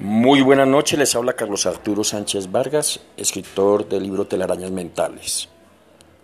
Muy buenas noches, les habla Carlos Arturo Sánchez Vargas, escritor del libro Telarañas Mentales.